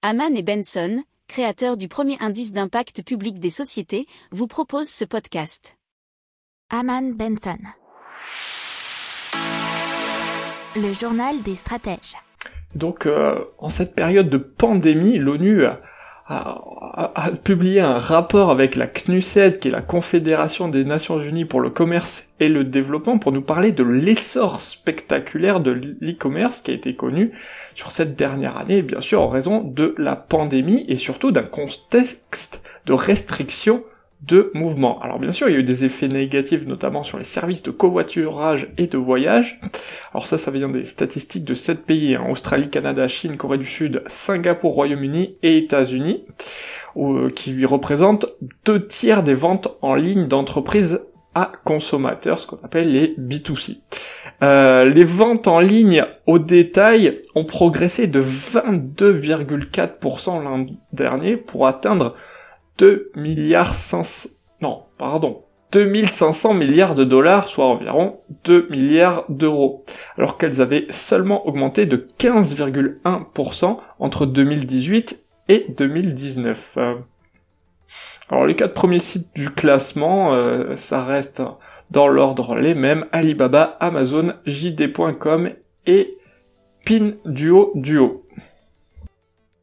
Haman et Benson, créateurs du premier indice d'impact public des sociétés, vous proposent ce podcast. Haman Benson. Le journal des stratèges. Donc, euh, en cette période de pandémie, l'ONU a, a, publié un rapport avec la CNUSED, qui est la Confédération des Nations Unies pour le commerce et le développement, pour nous parler de l'essor spectaculaire de l'e-commerce qui a été connu sur cette dernière année, bien sûr en raison de la pandémie et surtout d'un contexte de restriction de mouvement. Alors bien sûr, il y a eu des effets négatifs, notamment sur les services de covoiturage et de voyage. Alors ça, ça vient des statistiques de sept pays, hein, Australie, Canada, Chine, Corée du Sud, Singapour, Royaume-Uni et États-Unis, euh, qui représentent deux tiers des ventes en ligne d'entreprises à consommateurs, ce qu'on appelle les B2C. Euh, les ventes en ligne au détail ont progressé de 22,4% l'an dernier pour atteindre 2 milliards 500, non, pardon, 2500 milliards de dollars, soit environ 2 milliards d'euros, alors qu'elles avaient seulement augmenté de 15,1% entre 2018 et 2019. Alors les quatre premiers sites du classement, euh, ça reste dans l'ordre les mêmes, Alibaba, Amazon, JD.com et Pinduo Duo.